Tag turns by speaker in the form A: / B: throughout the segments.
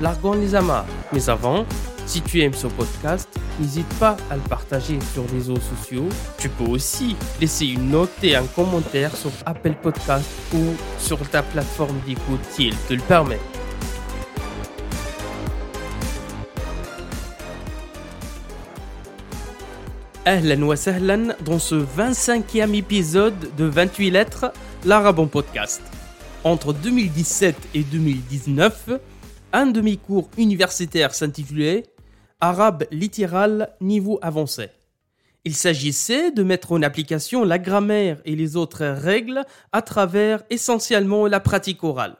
A: largons les amarres. Mais avant, si tu aimes ce podcast, n'hésite pas à le partager sur les réseaux sociaux. Tu peux aussi laisser une note et un commentaire sur Apple Podcast ou sur ta plateforme d'écoute si elle te le permet. Ahlan wa sahlan dans ce 25e épisode de 28 lettres, l'arabe en podcast. Entre 2017 et 2019, un demi-cours universitaire s'intitulait Arabe littéral niveau avancé. Il s'agissait de mettre en application la grammaire et les autres règles à travers essentiellement la pratique orale.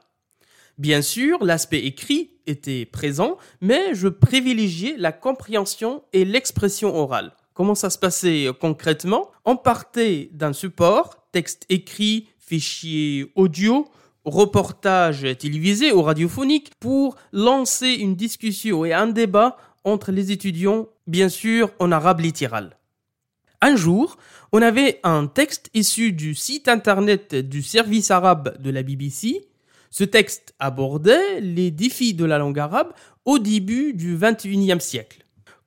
A: Bien sûr, l'aspect écrit était présent, mais je privilégiais la compréhension et l'expression orale. Comment ça se passait concrètement? On partait d'un support, texte écrit, fichier audio, reportage télévisé ou radiophonique pour lancer une discussion et un débat entre les étudiants, bien sûr en arabe littéral. Un jour, on avait un texte issu du site internet du service arabe de la BBC. Ce texte abordait les défis de la langue arabe au début du XXIe siècle.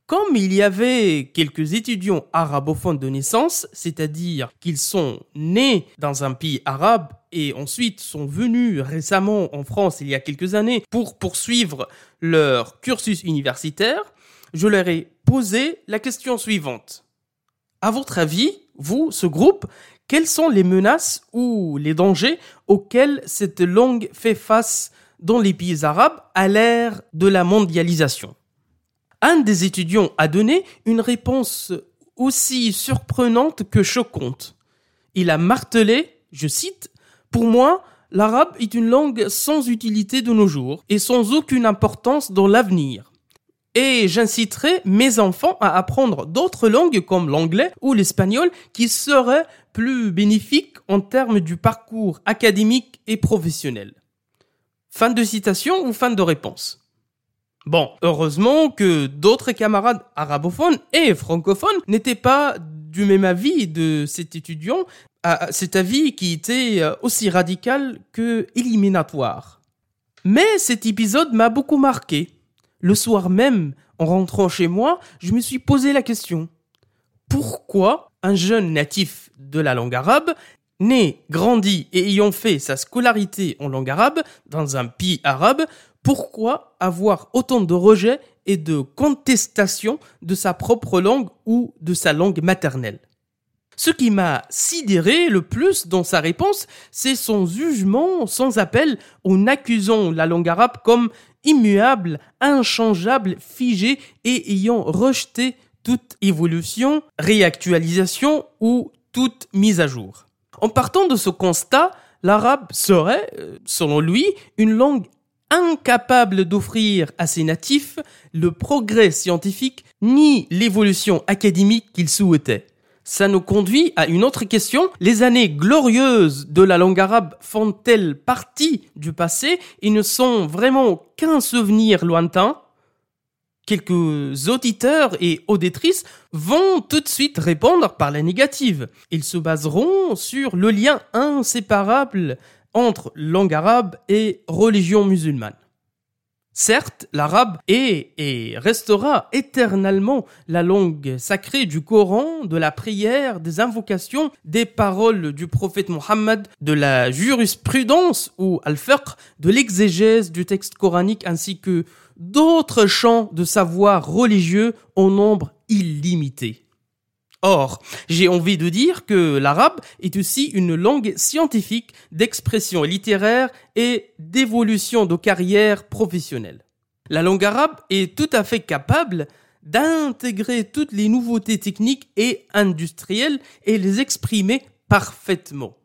A: Comme il y avait quelques étudiants arabophones de naissance, c'est-à-dire qu'ils sont nés dans un pays arabe et ensuite sont venus récemment en France il y a quelques années pour poursuivre leur cursus universitaire, je leur ai posé la question suivante. À votre avis, vous, ce groupe, quelles sont les menaces ou les dangers auxquels cette langue fait face dans les pays arabes à l'ère de la mondialisation? Un des étudiants a donné une réponse aussi surprenante que choquante. Il a martelé, je cite, Pour moi, l'arabe est une langue sans utilité de nos jours et sans aucune importance dans l'avenir. Et j'inciterai mes enfants à apprendre d'autres langues comme l'anglais ou l'espagnol qui seraient plus bénéfiques en termes du parcours académique et professionnel. Fin de citation ou fin de réponse Bon, heureusement que d'autres camarades arabophones et francophones n'étaient pas du même avis de cet étudiant, cet avis qui était euh, aussi radical que éliminatoire. Mais cet épisode m'a beaucoup marqué. Le soir même, en rentrant chez moi, je me suis posé la question. Pourquoi un jeune natif de la langue arabe, né, grandi et ayant fait sa scolarité en langue arabe dans un pays arabe, pourquoi avoir autant de rejets et de contestations de sa propre langue ou de sa langue maternelle? Ce qui m'a sidéré le plus dans sa réponse, c'est son jugement sans appel en accusant la langue arabe comme immuable, inchangeable, figée et ayant rejeté toute évolution, réactualisation ou toute mise à jour. En partant de ce constat, l'arabe serait, euh, selon lui, une langue incapable d'offrir à ses natifs le progrès scientifique ni l'évolution académique qu'ils souhaitaient. Ça nous conduit à une autre question. Les années glorieuses de la langue arabe font-elles partie du passé et ne sont vraiment qu'un souvenir lointain? Quelques auditeurs et auditrices vont tout de suite répondre par la négative. Ils se baseront sur le lien inséparable entre langue arabe et religion musulmane. Certes, l'arabe est et restera éternellement la langue sacrée du Coran, de la prière, des invocations, des paroles du prophète Mohammed, de la jurisprudence ou al-fiqh, de l'exégèse du texte coranique ainsi que d'autres champs de savoir religieux en nombre illimité. Or, j'ai envie de dire que l'arabe est aussi une langue scientifique d'expression littéraire et d'évolution de carrière professionnelle. La langue arabe est tout à fait capable d'intégrer toutes les nouveautés techniques et industrielles et les exprimer parfaitement.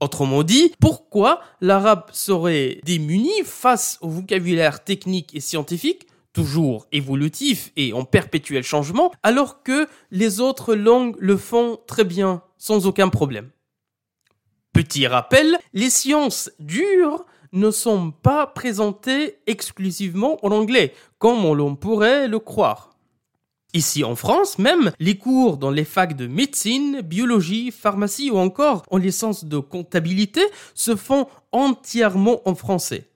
A: Autrement dit, pourquoi l'arabe serait démuni face au vocabulaire technique et scientifique toujours évolutif et en perpétuel changement, alors que les autres langues le font très bien, sans aucun problème. Petit rappel, les sciences dures ne sont pas présentées exclusivement en anglais, comme on pourrait le croire. Ici en France même, les cours dans les facs de médecine, biologie, pharmacie ou encore en licence de comptabilité se font entièrement en français.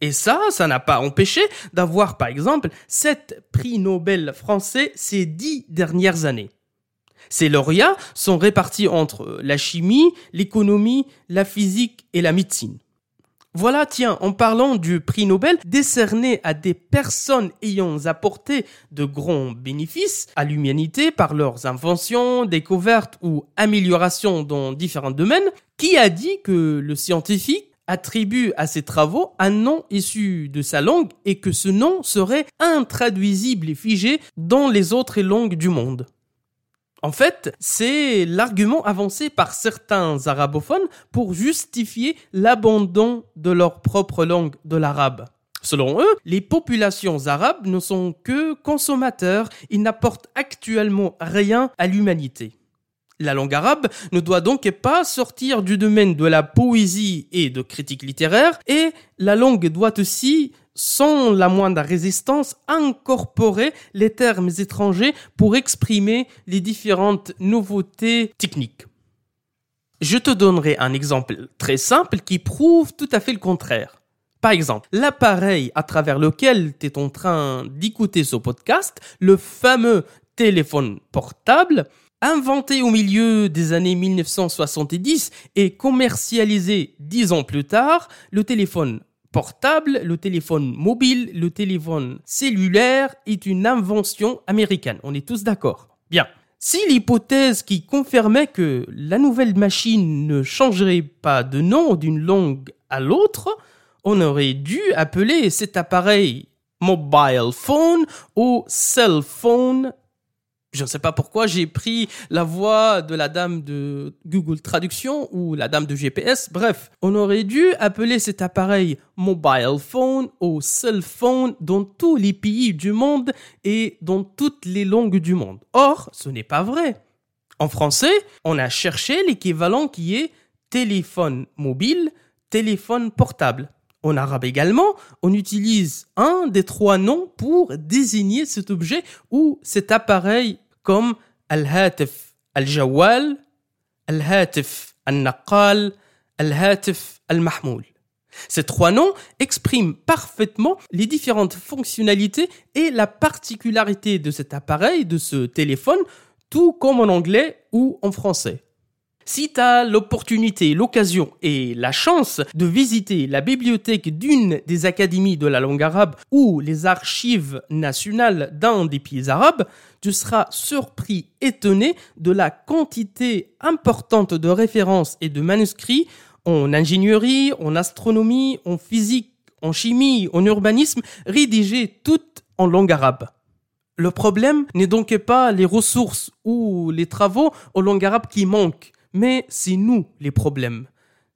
A: Et ça, ça n'a pas empêché d'avoir par exemple sept prix Nobel français ces dix dernières années. Ces lauréats sont répartis entre la chimie, l'économie, la physique et la médecine. Voilà, tiens, en parlant du prix Nobel décerné à des personnes ayant apporté de grands bénéfices à l'humanité par leurs inventions, découvertes ou améliorations dans différents domaines, qui a dit que le scientifique attribue à ses travaux un nom issu de sa langue et que ce nom serait intraduisible et figé dans les autres langues du monde. En fait, c'est l'argument avancé par certains arabophones pour justifier l'abandon de leur propre langue de l'arabe. Selon eux, les populations arabes ne sont que consommateurs, ils n'apportent actuellement rien à l'humanité. La langue arabe ne doit donc pas sortir du domaine de la poésie et de critique littéraire, et la langue doit aussi sans la moindre résistance, incorporer les termes étrangers pour exprimer les différentes nouveautés techniques. Je te donnerai un exemple très simple qui prouve tout à fait le contraire. Par exemple, l'appareil à travers lequel tu es en train d'écouter ce podcast, le fameux téléphone portable, inventé au milieu des années 1970 et commercialisé dix ans plus tard, le téléphone portable, le téléphone mobile, le téléphone cellulaire est une invention américaine. On est tous d'accord. Bien. Si l'hypothèse qui confirmait que la nouvelle machine ne changerait pas de nom d'une langue à l'autre, on aurait dû appeler cet appareil mobile phone ou cell phone je ne sais pas pourquoi j'ai pris la voix de la dame de Google Traduction ou la dame de GPS. Bref, on aurait dû appeler cet appareil mobile phone ou cell phone dans tous les pays du monde et dans toutes les langues du monde. Or, ce n'est pas vrai. En français, on a cherché l'équivalent qui est téléphone mobile, téléphone portable. En arabe également, on utilise un des trois noms pour désigner cet objet ou cet appareil comme al-hatif al-jawal, al-hatif al-naqal, al-hatif al-mahmoul. Ces trois noms expriment parfaitement les différentes fonctionnalités et la particularité de cet appareil, de ce téléphone, tout comme en anglais ou en français. Si tu as l'opportunité, l'occasion et la chance de visiter la bibliothèque d'une des académies de la langue arabe ou les archives nationales d'un des pays arabes, tu seras surpris, étonné de la quantité importante de références et de manuscrits en ingénierie, en astronomie, en physique, en chimie, en urbanisme, rédigés toutes en langue arabe. Le problème n'est donc pas les ressources ou les travaux en langue arabe qui manquent, mais c'est nous les problèmes.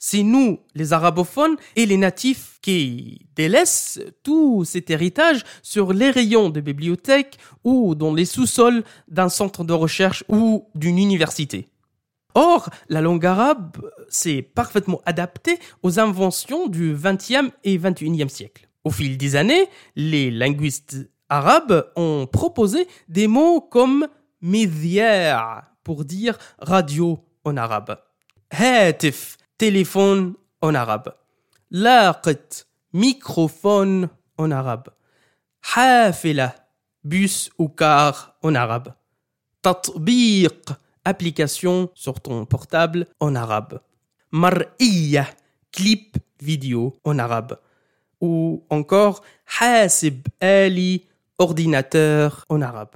A: C'est nous, les arabophones et les natifs, qui délaissent tout cet héritage sur les rayons de bibliothèques ou dans les sous-sols d'un centre de recherche ou d'une université. Or, la langue arabe s'est parfaitement adaptée aux inventions du XXe et XXIe siècle. Au fil des années, les linguistes arabes ont proposé des mots comme médière pour dire radio en arabe. هاتف téléphone en arabe. لاقط microphone en arabe. حافلة bus ou car en arabe. تطبيق application sur ton portable en arabe. مرئية clip vidéo en arabe. Ou encore حاسب آلي ordinateur en arabe.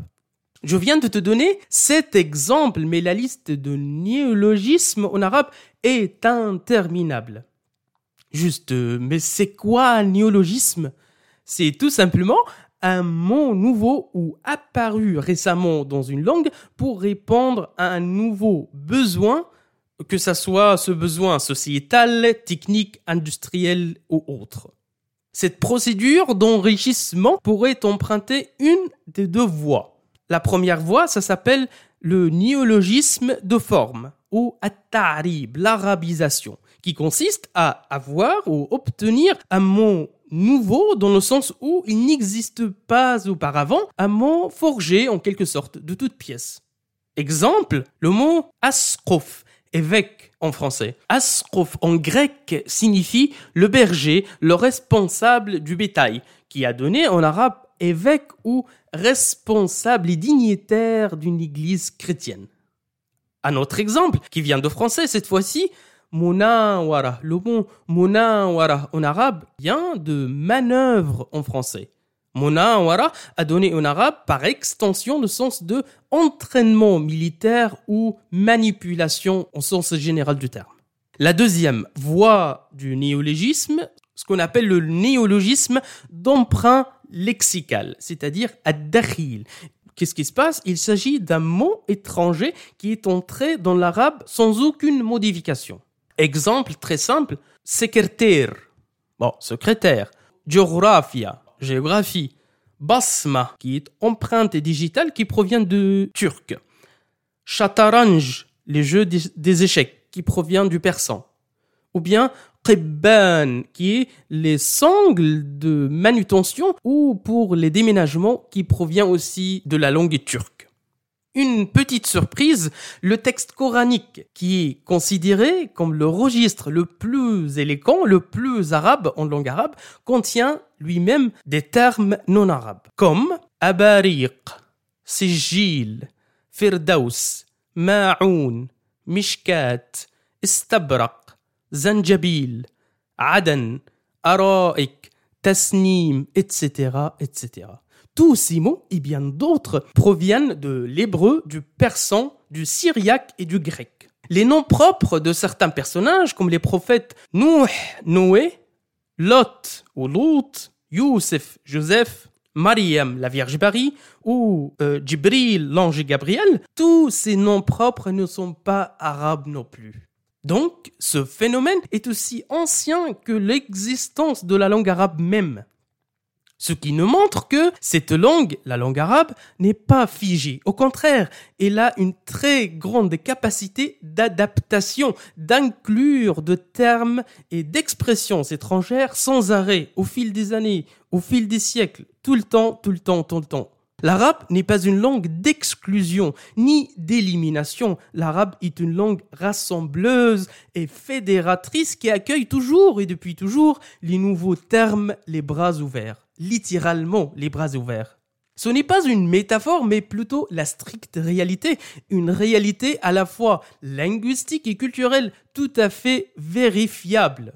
A: Je viens de te donner cet exemple, mais la liste de néologismes en arabe est interminable. Juste, mais c'est quoi un néologisme? C'est tout simplement un mot nouveau ou apparu récemment dans une langue pour répondre à un nouveau besoin, que ce soit ce besoin sociétal, technique, industriel ou autre. Cette procédure d'enrichissement pourrait emprunter une des deux voies. La première voie, ça s'appelle le néologisme de forme ou at-ta'rib, l'arabisation, qui consiste à avoir ou obtenir un mot nouveau dans le sens où il n'existe pas auparavant un mot forgé en quelque sorte de toute pièce. Exemple, le mot asqof, évêque en français. Asqof en grec signifie le berger, le responsable du bétail, qui a donné en arabe évêque ou responsable et dignitaire d'une église chrétienne. Un autre exemple, qui vient de français cette fois-ci, Munawara. Le mot Munawara en arabe vient de manœuvre en français. Munawara a donné en arabe par extension le sens de entraînement militaire ou manipulation au sens général du terme. La deuxième voie du néologisme, ce qu'on appelle le néologisme d'emprunt lexical, c'est-à-dire ad-dakhil. Qu'est-ce qui se passe? Il s'agit d'un mot étranger qui est entré dans l'arabe sans aucune modification. Exemple très simple, secrétaire. Bon, secrétaire. Géographia, géographie. Basma, qui est empreinte digitale qui provient de turc. Chataranj, les jeux des échecs, qui provient du persan. Ou bien Qibban, qui est les sangles de manutention, ou pour les déménagements, qui provient aussi de la langue turque. Une petite surprise, le texte coranique, qui est considéré comme le registre le plus élégant, le plus arabe en langue arabe, contient lui-même des termes non arabes, comme abariq, sijil, firdaus, ma'oun, mishkat, istabraq, zanjabil, adan, araik, tasnim, etc., etc. Tous ces mots et bien d'autres proviennent de l'hébreu, du persan, du syriaque et du grec. Les noms propres de certains personnages, comme les prophètes Nouh, Noé, Lot ou Lut, Youssef, Joseph, Mariam, la Vierge Marie, ou euh, l'ange Gabriel, tous ces noms propres ne sont pas arabes non plus. Donc, ce phénomène est aussi ancien que l'existence de la langue arabe même. Ce qui nous montre que cette langue, la langue arabe, n'est pas figée. Au contraire, elle a une très grande capacité d'adaptation, d'inclure de termes et d'expressions étrangères sans arrêt, au fil des années, au fil des siècles, tout le temps, tout le temps, tout le temps. L'arabe n'est pas une langue d'exclusion ni d'élimination. L'arabe est une langue rassembleuse et fédératrice qui accueille toujours et depuis toujours les nouveaux termes les bras ouverts littéralement les bras ouverts. Ce n'est pas une métaphore, mais plutôt la stricte réalité, une réalité à la fois linguistique et culturelle tout à fait vérifiable.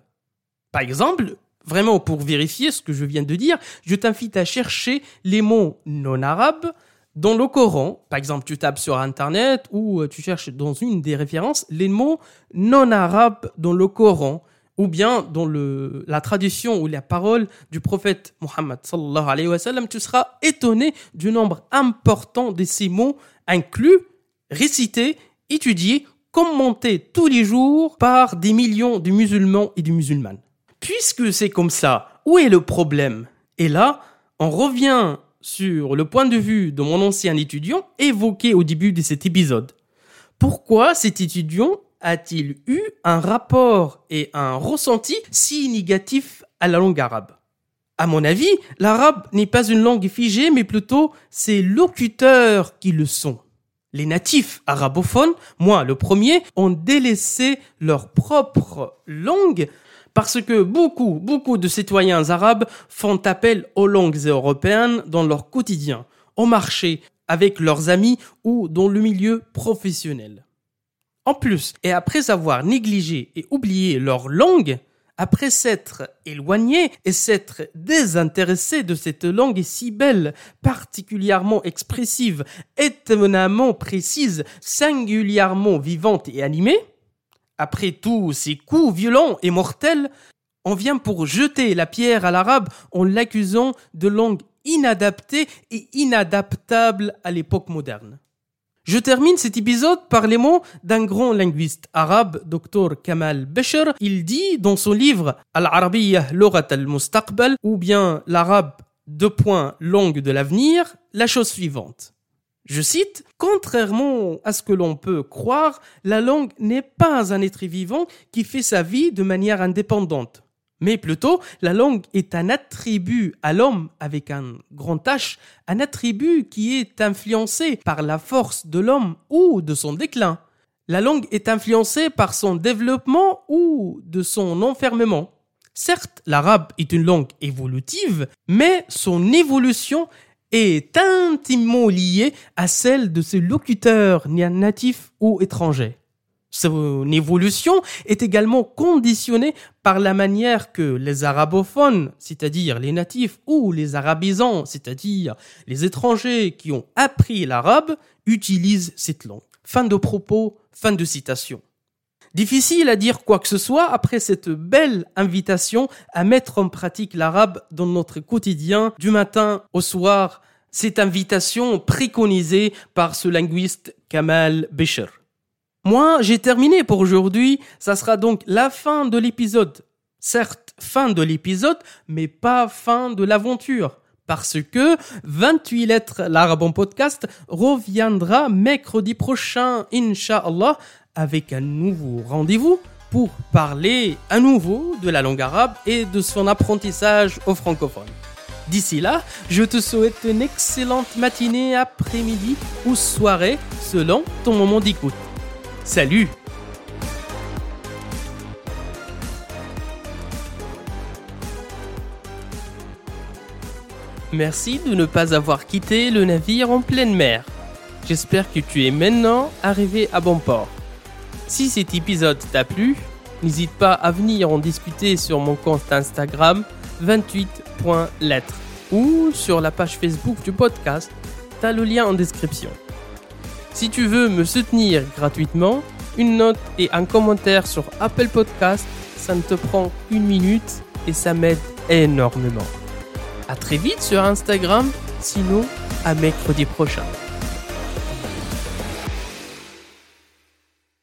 A: Par exemple, vraiment pour vérifier ce que je viens de dire, je t'invite à chercher les mots non arabes dans le Coran. Par exemple, tu tapes sur Internet ou tu cherches dans une des références les mots non arabes dans le Coran ou bien dans la tradition ou la parole du prophète Mohammed sallallahu alayhi wa tu seras étonné du nombre important de ces mots inclus, récités, étudiés, commentés tous les jours par des millions de musulmans et de musulmanes. Puisque c'est comme ça, où est le problème? Et là, on revient sur le point de vue de mon ancien étudiant évoqué au début de cet épisode. Pourquoi cet étudiant a-t-il eu un rapport et un ressenti si négatif à la langue arabe? À mon avis, l'arabe n'est pas une langue figée, mais plutôt ses locuteurs qui le sont. Les natifs arabophones, moi le premier, ont délaissé leur propre langue parce que beaucoup, beaucoup de citoyens arabes font appel aux langues européennes dans leur quotidien, au marché, avec leurs amis ou dans le milieu professionnel. En plus, et après avoir négligé et oublié leur langue, après s'être éloigné et s'être désintéressé de cette langue si belle, particulièrement expressive, étonnamment précise, singulièrement vivante et animée, après tous ces coups violents et mortels, on vient pour jeter la pierre à l'arabe en l'accusant de langue inadaptée et inadaptable à l'époque moderne. Je termine cet épisode par les mots d'un grand linguiste arabe, Dr Kamal Besher. Il dit dans son livre Al-Arabiyyah Lorat al-Mustaqbal, ou bien l'arabe deux points langue de l'avenir, la chose suivante. Je cite, Contrairement à ce que l'on peut croire, la langue n'est pas un être vivant qui fait sa vie de manière indépendante. Mais plutôt, la langue est un attribut à l'homme avec un grand H, un attribut qui est influencé par la force de l'homme ou de son déclin. La langue est influencée par son développement ou de son enfermement. Certes, l'arabe est une langue évolutive, mais son évolution est intimement liée à celle de ses locuteurs natifs ou étrangers. Son évolution est également conditionnée par la manière que les arabophones, c'est-à-dire les natifs, ou les arabisants, c'est-à-dire les étrangers qui ont appris l'arabe, utilisent cette langue. Fin de propos, fin de citation. Difficile à dire quoi que ce soit après cette belle invitation à mettre en pratique l'arabe dans notre quotidien du matin au soir, cette invitation préconisée par ce linguiste Kamal Besher. Moi, j'ai terminé pour aujourd'hui, ça sera donc la fin de l'épisode. Certes, fin de l'épisode, mais pas fin de l'aventure parce que 28 lettres l'arabe en podcast reviendra mercredi prochain, Inch'Allah, avec un nouveau rendez-vous pour parler à nouveau de la langue arabe et de son apprentissage au francophone. D'ici là, je te souhaite une excellente matinée, après-midi ou soirée selon ton moment d'écoute. Salut Merci de ne pas avoir quitté le navire en pleine mer. J'espère que tu es maintenant arrivé à bon port. Si cet épisode t'a plu, n'hésite pas à venir en discuter sur mon compte Instagram 28.lettres ou sur la page Facebook du podcast. T'as le lien en description. Si tu veux me soutenir gratuitement, une note et un commentaire sur Apple Podcast, ça ne te prend qu'une minute et ça m'aide énormément. À très vite sur Instagram, sinon à mercredi prochain.